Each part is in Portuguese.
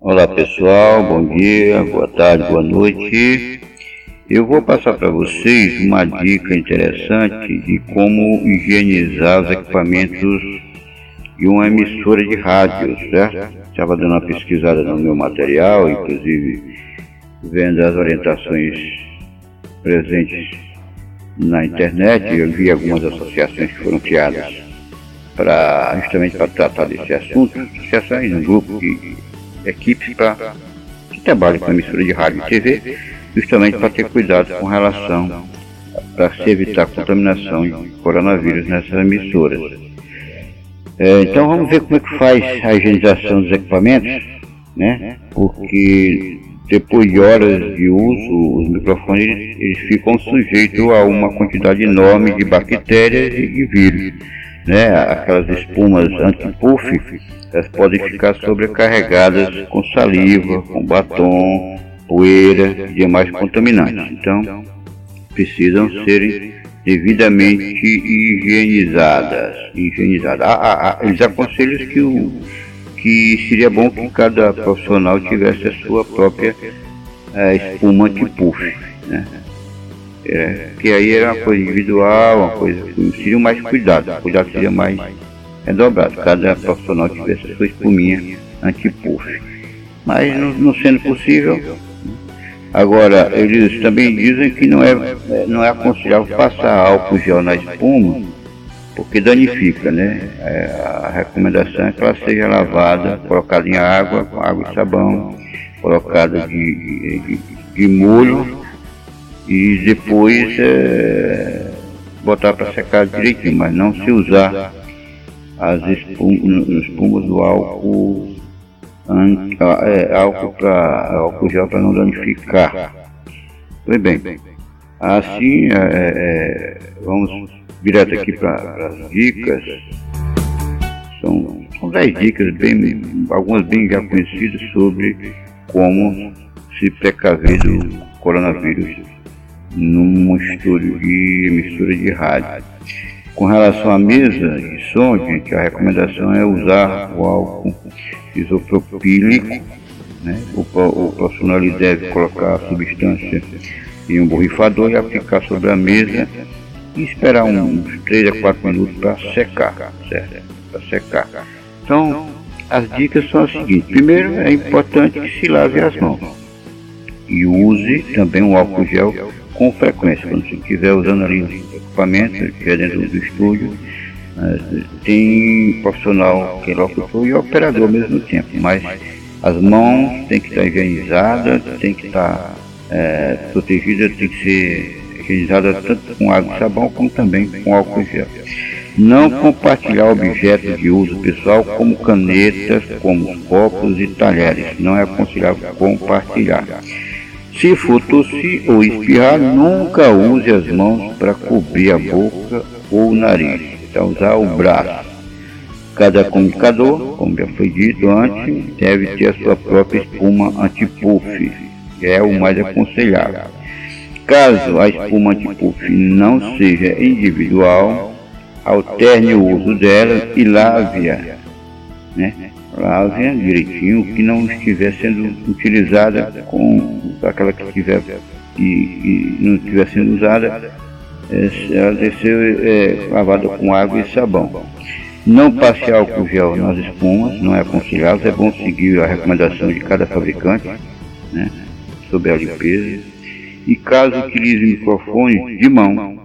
Olá pessoal, bom dia, boa tarde, boa noite. Eu vou passar para vocês uma dica interessante de como higienizar os equipamentos de uma emissora de rádio, certo? Estava dando uma pesquisada no meu material, inclusive vendo as orientações presentes na internet, eu vi algumas associações que foram criadas para justamente para tratar desse assunto, associações, um grupo de equipes para que trabalham com emissora de rádio e TV, justamente para ter cuidado com relação para se evitar a contaminação de coronavírus nessas emissoras. É, então vamos ver como é que faz a higienização dos equipamentos, né? Porque depois de horas de uso, os microfones eles, ficam sujeitos a uma quantidade enorme de bactérias e vírus. Né? Aquelas espumas anti-puff, elas podem ficar sobrecarregadas com saliva, com batom, poeira e demais contaminantes. Então, precisam ser devidamente higienizadas. higienizadas. Ah, ah, ah, eles aconselham que o que seria bom que cada profissional tivesse a sua própria é, espuma anti-puff, né? É, que aí era uma coisa individual, uma coisa seria mais cuidado, o cuidado seria mais redobrado, cada profissional tivesse a sua espuminha anti-puff. Mas não, não, sendo possível, agora eles também dizem que não é, não é aconselhável passar álcool gel na espuma porque danifica, né? É, a recomendação é que ela seja lavada, colocada em água, com água e sabão, colocada de, de, de molho e depois é, botar para secar direitinho, mas não se usar as espumas, espumas do álcool, é, álcool, pra, álcool gel para não danificar. Pois bem, assim é, é, vamos direto aqui para as dicas. São, são 10 dicas, bem, algumas bem já conhecidas sobre como se precaver do coronavírus num estúdio de mistura de rádio. Com relação à mesa de som, gente, a recomendação é usar o álcool isopropílico. Né? O, o profissional deve colocar a substância em um borrifador e aplicar sobre a mesa e esperar uns 3 a 4 minutos para secar, certo? Para secar. Então, as dicas são as seguintes. Primeiro, é importante que se lave as mãos e use também o álcool gel com frequência. Quando você estiver usando ali o equipamento, é dentro do estúdio, tem profissional que é locutor e operador ao mesmo tempo, mas as mãos têm que estar higienizadas, têm que estar é, protegidas, tem que ser higienizada tanto com água e sabão como também com álcool gel. Não compartilhar objetos de uso pessoal como canetas, como copos e talheres. Não é aconselhável compartilhar. Se for tossir ou espirrar, nunca use as mãos para cobrir a boca ou o nariz. Então, usar o braço. Cada comunicador, como já foi dito antes, deve ter a sua própria espuma anti-puff, que é o mais aconselhável. Caso a espuma antipuff não seja individual, alterne o uso dela e lave-a. Né? Lave-a direitinho, que não estiver sendo utilizada com aquela que estiver e, e não estiver sendo usada, é, ela deve ser é, lavada com água e sabão. Não passe álcool gel nas espumas, não é aconselhável, é bom seguir a recomendação de cada fabricante né, sobre a limpeza e caso utilize microfone de mão,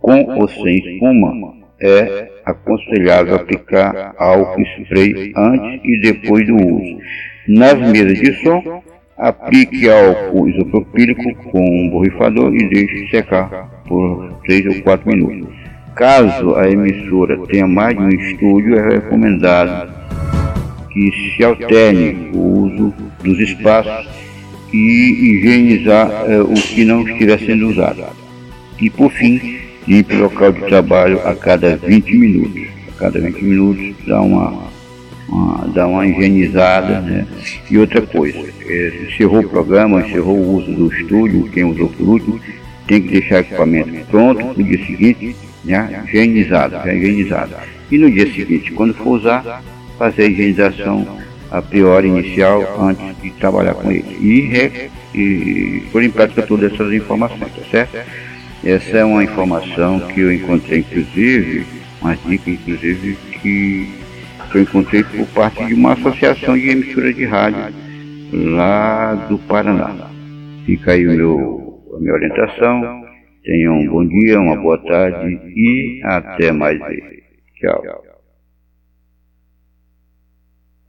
com ou sem espuma, é aconselhável aplicar álcool spray antes e depois do uso. Nas mesas de som, aplique álcool isopropílico com um borrifador e deixe secar por 3 ou 4 minutos. Caso a emissora tenha mais de um estúdio, é recomendado que se alterne o uso dos espaços e higienizar eh, o que não estiver sendo usado. E por fim, limpe o local de trabalho a cada 20 minutos. A cada 20 minutos dá uma, uma dá uma higienizada. Né? E outra coisa, eh, encerrou o programa, encerrou o uso do estúdio, quem usou por último, tem que deixar o equipamento pronto no dia seguinte, né? higienizado, já higienizado. E no dia seguinte, quando for usar, fazer a higienização a priori inicial antes de trabalhar com ele. E, e pôr em prática todas essas informações, tá certo? Essa é uma informação que eu encontrei, inclusive, uma dica, inclusive, que eu encontrei por parte de uma associação de emissora de rádio lá do Paraná. Fica aí meu, a minha orientação. Tenham um bom dia, uma boa tarde e até mais. Tchau.